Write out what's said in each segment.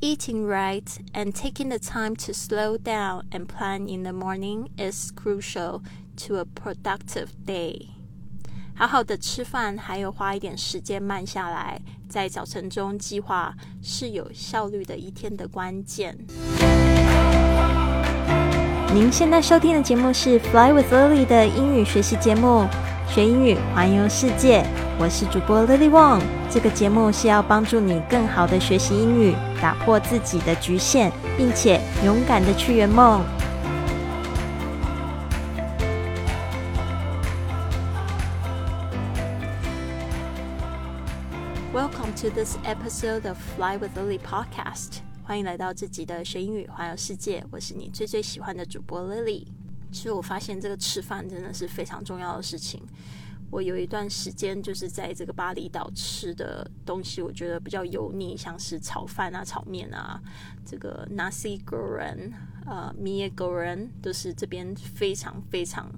Eating right and taking the time to slow down and plan in the morning is crucial to a productive day. 好好的吃饭，还有花一点时间慢下来，在早晨中计划，是有效率的一天的关键。您现在收听的节目是《Fly with Lily》的英语学习节目，学英语环游世界。我是主播 Lily Wong。这个节目是要帮助你更好的学习英语，打破自己的局限，并且勇敢的去圆梦。Welcome to this episode of Fly with Lily podcast。欢迎来到自己的学英语环游世界。我是你最最喜欢的主播 Lily。其实我发现这个吃饭真的是非常重要的事情。我有一段时间就是在这个巴厘岛吃的东西，我觉得比较油腻，像是炒饭啊、炒面啊，这个 nasi goreng、呃 mie goreng 都是这边非常非常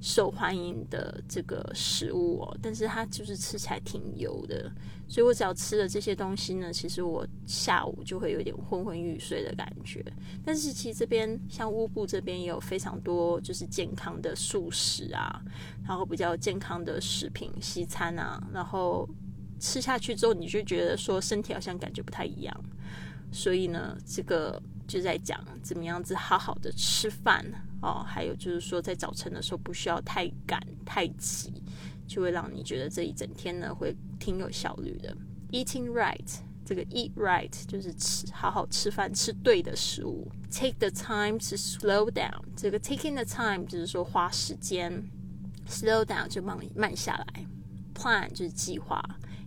受欢迎的这个食物哦。但是它就是吃起来挺油的，所以我只要吃了这些东西呢，其实我下午就会有点昏昏欲睡的感觉。但是其实这边像乌布这边也有非常多就是健康的素食啊，然后比较健康的。食品西餐啊，然后吃下去之后，你就觉得说身体好像感觉不太一样，所以呢，这个就在讲怎么样子好好的吃饭哦，还有就是说在早晨的时候不需要太赶太急，就会让你觉得这一整天呢会挺有效率的。Eating right，这个 eat right 就是吃好好吃饭，吃对的食物。Take the time to slow down，这个 taking the time 就是说花时间。Slow down 就慢慢下来，Plan 就是计划。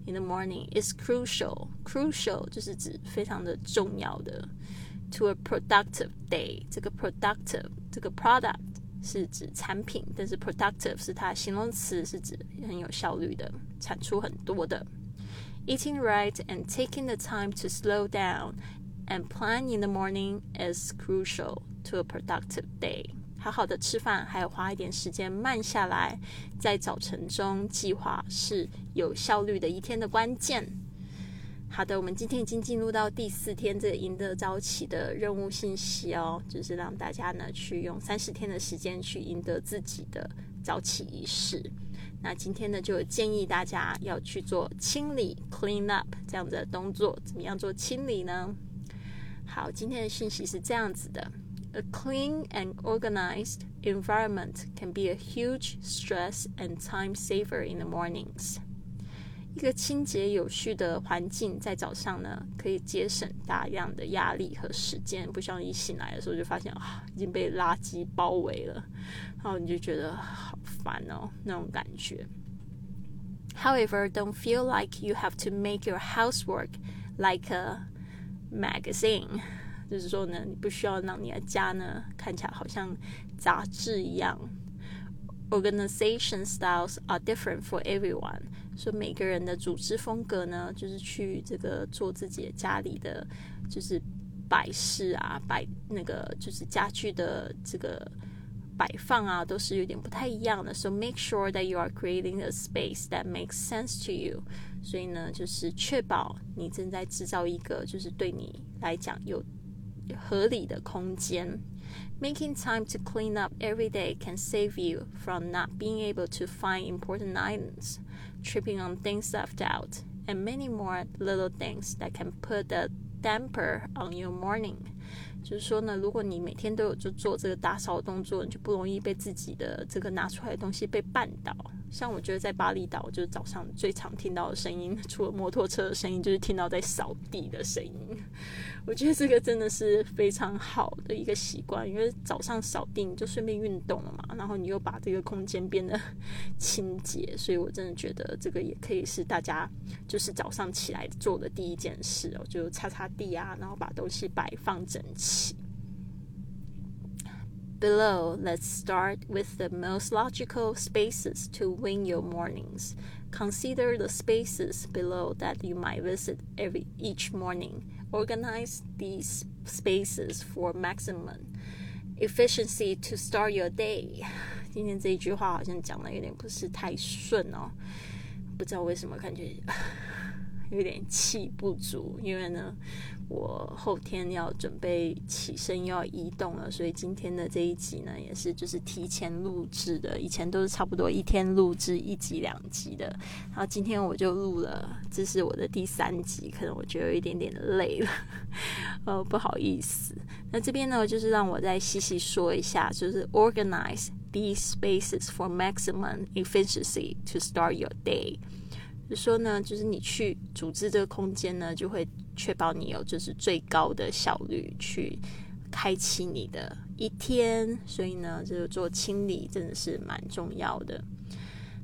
In the morning is crucial. Crucial 就是指非常的重要的。To a productive day，这个 productive 这个 product 是指产品，但是 productive 是它形容词，是指很有效率的，产出很多的。Eating right and taking the time to slow down and plan in the morning is crucial to a productive day. 好好的吃饭，还有花一点时间慢下来，在早晨中计划是有效率的一天的关键。 好的，我们今天已经进入到第四天，这赢得早起的任务信息哦，就是让大家呢去用三十天的时间去赢得自己的早起仪式。那今天呢，就建议大家要去做清理 （clean up） 这样的动作。怎么样做清理呢？好，今天的信息是这样子的。A clean and organized environment can be a huge stress and time saver in the mornings. 一个清洁有序的环境在早上呢，可以节省大量的压力和时间。不像一醒来的时候就发现啊，已经被垃圾包围了，然后你就觉得好烦哦，那种感觉。However, don't feel like you have to make your housework like a magazine. 就是说呢，你不需要让你的家呢看起来好像杂志一样。Organization styles are different for everyone，说每个人的组织风格呢，就是去这个做自己家里的就是摆饰啊，摆那个就是家具的这个摆放啊，都是有点不太一样的。So make sure that you are creating a space that makes sense to you。所以呢，就是确保你正在制造一个就是对你来讲有合理的空间。Making time to clean up every day can save you from not being able to find important items, tripping on things left out, and many more little things that can put a damper on your morning. 就是说呢，如果你每天都有就做这个打扫动作，你就不容易被自己的这个拿出来的东西被绊倒。 像我觉得在巴厘岛，就是早上最常听到的声音，除了摩托车的声音，就是听到在扫地的声音。我觉得这个真的是非常好的一个习惯，因为早上扫地你就顺便运动了嘛，然后你又把这个空间变得 清洁，所以我真的觉得这个也可以是大家就是早上起来做的第一件事哦，就擦擦地啊，然后把东西摆放整齐。Below, let's start with the most logical spaces to win your mornings. Consider the spaces below that you might visit every each morning organize these spaces for maximum efficiency to start your day。今天这一句话好像讲的有点不是太顺哦，不知道为什么感觉 有点气不足，因为呢，我后天要准备起身又要移动了，所以今天的这一集呢，也是就是提前录制的。以前都是差不多一天录制一集两集的，然后今天我就录了，这是我的第三集，可能我觉得有一点点累了，呃，不好意思。那这边呢，就是让我再细细说一下，就是 organize these spaces for maximum efficiency to start your day。就说呢，就是你去组织这个空间呢，就会确保你有就是最高的效率去开启你的一天。所以呢，就是做清理真的是蛮重要的。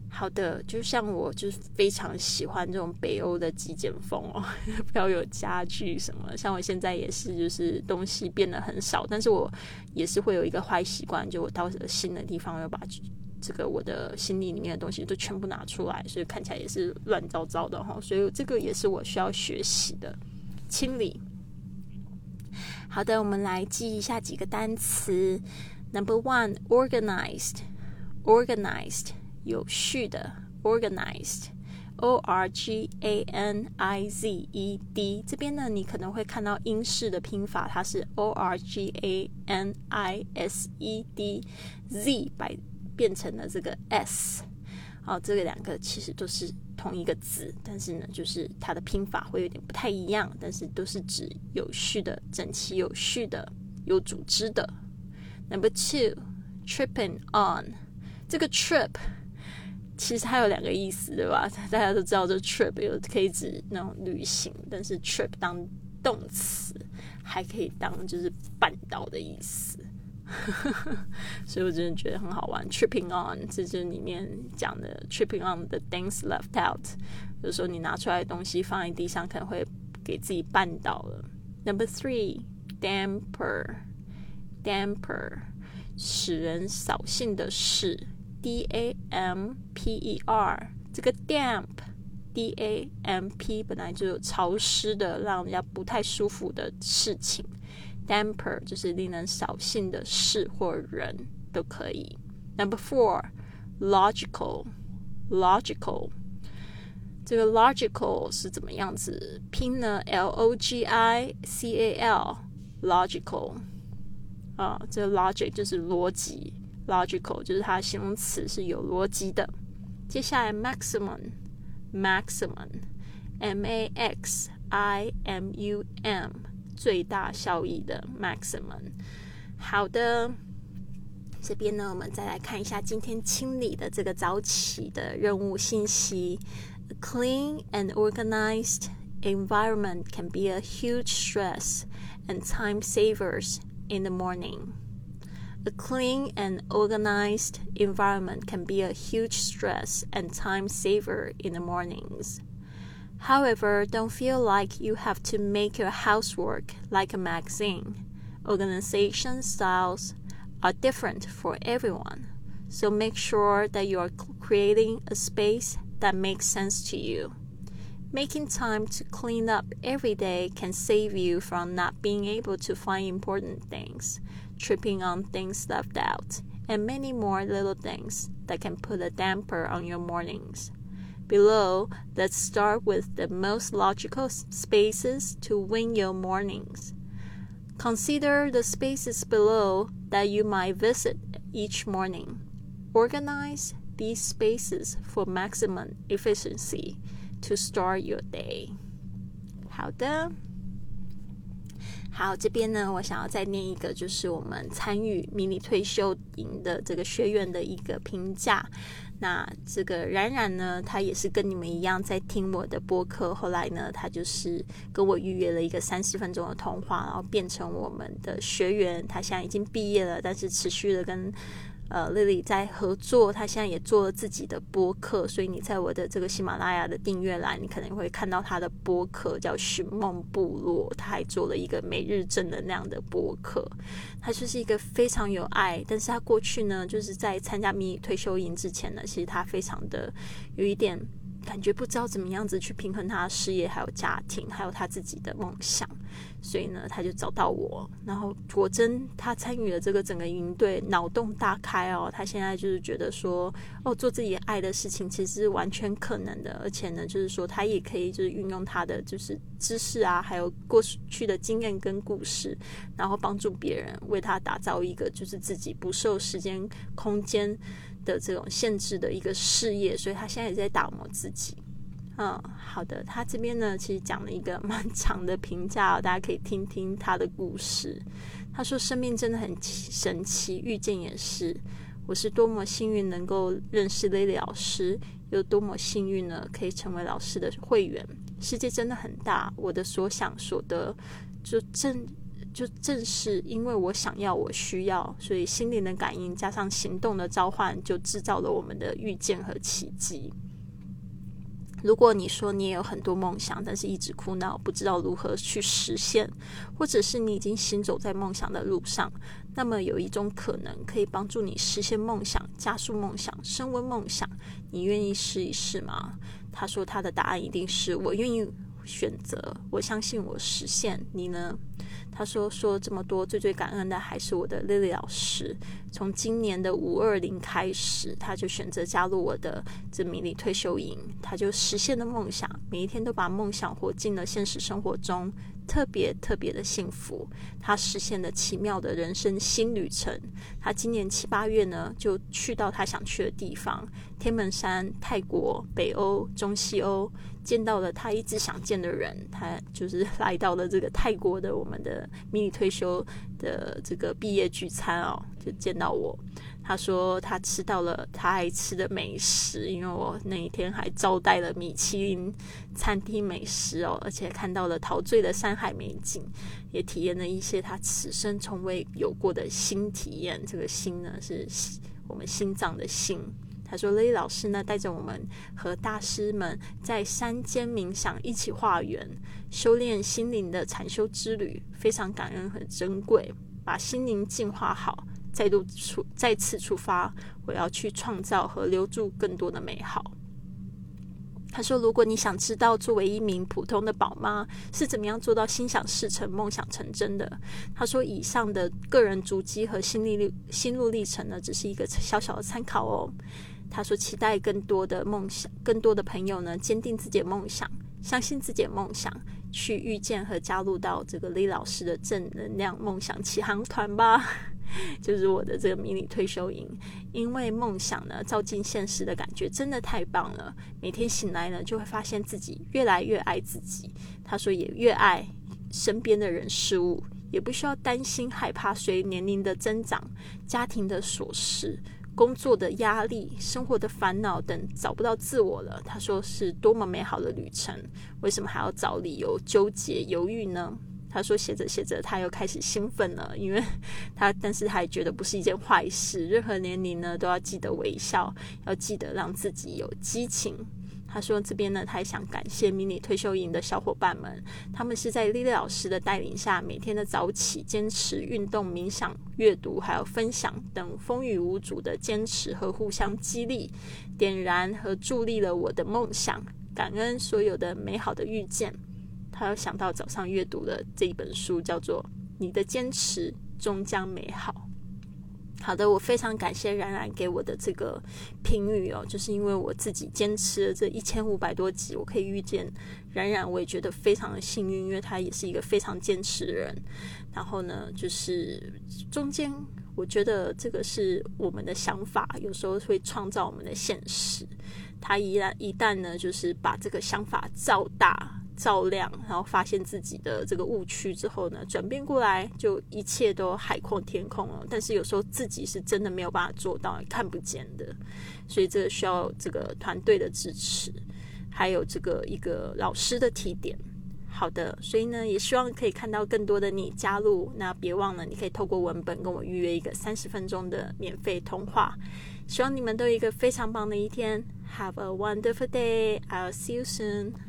好的，就像我就是非常喜欢这种北欧的极简风哦，不要有家具什么。像我现在也是，就是东西变得很少，但是我也是会有一个坏习惯，就我到新的地方要把。这个我的行李里面的东西都全部拿出来，所以看起来也是乱糟糟的哈。所以这个也是我需要学习的清理。好的，我们来记一下几个单词。Number one, organized, organized，有序的，organized，O R G A N I Z E D。这边呢，你可能会看到英式的拼法，它是 O R G A N I S E D Z 摆。变成了这个 s，好，这个两个其实都是同一个字，但是呢，就是它的拼法会有点不太一样，但是都是指有序的、整齐有序的、有组织的。Number two，tripping on，这个 trip 其实它有两个意思，对吧？大家都知道这 trip 有可以指那种旅行，但是 trip 当动词还可以当就是绊倒的意思。所以我真的觉得很好玩。Tripping on，这就是里面讲的 tripping on the things left out，就是说你拿出来的东西放在地上，可能会给自己绊倒了。Number three，damper，damper，使人扫兴的事。D A M P E R，这个 damp，D A M P 本来就有潮湿的，让人家不太舒服的事情。Damper 就是令人扫兴的事或人都可以。Number four, logical, logical。这个 logical 是怎么样子拼呢？L O G I C A L, logical。啊，这个 logic 就是逻辑，logical 就是它形容词是有逻辑的。接下来 maximum, maximum, M A X I M U M。最大效益的 maximum。好的，这边呢，我们再来看一下今天清理的这个早起的任务信息。A clean and organized environment can be a huge stress and time savers in the morning. A clean and organized environment can be a huge stress and time saver in the mornings. However, don't feel like you have to make your housework like a magazine. Organization styles are different for everyone, so make sure that you are creating a space that makes sense to you. Making time to clean up every day can save you from not being able to find important things, tripping on things left out, and many more little things that can put a damper on your mornings Below, let's start with the most logical spaces to win your mornings. Consider the spaces below that you might visit each morning. Organize these spaces for maximum efficiency to start your day. 好的，好，这边呢，我想要再念一个，就是我们参与迷你退休营的这个学员的一个评价。 那这个冉冉呢，他也是跟你们一样在听我的播客。后来呢，他就是跟我预约了一个三十分钟的通话，然后变成我们的学员。他现在已经毕业了，但是持续的跟。呃丽丽在合作，她现在也做了自己的播客，所以你在我的这个喜马拉雅的订阅栏，你可能会看到她的播客叫《寻梦部落》，她还做了一个每日正能量的播客。她就是一个非常有爱，但是她过去呢，就是在参加迷你退休营之前呢，其实她非常的有一点感觉不知道怎么样子去平衡他的事业、还有家庭，还有他自己的梦想。所以呢，他就找到我，然后果真他参与了这个整个营队，脑洞大开哦。他现在就是觉得说，哦，做自己爱的事情其实是完全可能的，而且呢，就是说他也可以就是运用他的就是知识啊，还有过去的经验跟故事，然后帮助别人，为他打造一个就是自己不受时间空间的这种限制的一个事业。所以他现在也在打磨自己。嗯，好的。他这边呢，其实讲了一个蛮长的评价，大家可以听听他的故事。他说：“生命真的很神奇，遇见也是。我是多么幸运能够认识 Lily 老师，有多么幸运呢，可以成为老师的会员。世界真的很大，我的所想所得，就正就正是因为我想要，我需要，所以心灵的感应加上行动的召唤，就制造了我们的遇见和奇迹。”如果你说你也有很多梦想，但是一直苦恼，不知道如何去实现，或者是你已经行走在梦想的路上，那么有一种可能可以帮助你实现梦想、加速梦想、升温梦想，你愿意试一试吗？他说他的答案一定是我愿意选择，我相信我实现。你呢？他说：“说这么多，最最感恩的还是我的 Lily 老师。从今年的五二零开始，他就选择加入我的这迷你退休营，他就实现了梦想，每一天都把梦想活进了现实生活中。”特别特别的幸福，他实现了奇妙的人生新旅程。他今年七八月呢，就去到他想去的地方：天门山、泰国、北欧、中西欧，见到了他一直想见的人。他就是来到了这个泰国的我们的迷你退休的这个毕业聚餐哦，就见到我。他说他吃到了他爱吃的美食，因为我那一天还招待了米其林餐厅美食哦，而且看到了陶醉的山海美景，也体验了一些他此生从未有过的新体验。这个心呢，是我们心脏的心。他说雷老师呢，带着我们和大师们在山间冥想，一起化缘，修炼心灵的禅修之旅，非常感恩和珍贵，把心灵净化好。再度出再次出发，我要去创造和留住更多的美好。他说：“如果你想知道作为一名普通的宝妈是怎么样做到心想事成、梦想成真的，他说以上的个人足迹和心历历心路历程呢，只是一个小小的参考哦。”他说：“期待更多的梦想，更多的朋友呢，坚定自己的梦想，相信自己的梦想，去遇见和加入到这个李老师的正能量梦想起航团吧。”就是我的这个迷你退休营，因为梦想呢照进现实的感觉真的太棒了。每天醒来呢，就会发现自己越来越爱自己。他说也越爱身边的人事物，也不需要担心害怕随年龄的增长、家庭的琐事、工作的压力、生活的烦恼等找不到自我了。他说是多么美好的旅程，为什么还要找理由纠结犹豫呢？他说：“写着写着，他又开始兴奋了，因为 他，但是他也觉得不是一件坏事。任何年龄呢，都要记得微笑，要记得让自己有激情。”他说：“这边呢，他也想感谢迷你退休营的小伙伴们，他们是在丽丽老师的带领下，每天的早起、坚持运动、冥想、阅读，还有分享等风雨无阻的坚持和互相激励、点燃和助力了我的梦想。感恩所有的美好的遇见。”他有想到早上阅读的这一本书，叫做《你的坚持终将美好》。好的，我非常感谢冉冉给我的这个评语哦，就是因为我自己坚持了这一千五百多集，我可以遇见冉冉，我也觉得非常的幸运，因为他也是一个非常坚持的人。然后呢，就是中间我觉得这个是我们的想法，有时候会创造我们的现实。他一旦一旦呢，就是把这个想法造大。照亮，然后发现自己的这个误区之后呢，转变过来就一切都海阔天空了。但是有时候自己是真的没有办法做到，看不见的，所以这需要这个团队的支持，还有这个一个老师的提点。好的，所以呢，也希望可以看到更多的你加入。那别忘了，你可以透过文本跟我预约一个三十分钟的免费通话。希望你们都有一个非常棒的一天。Have a wonderful day. I'll see you soon.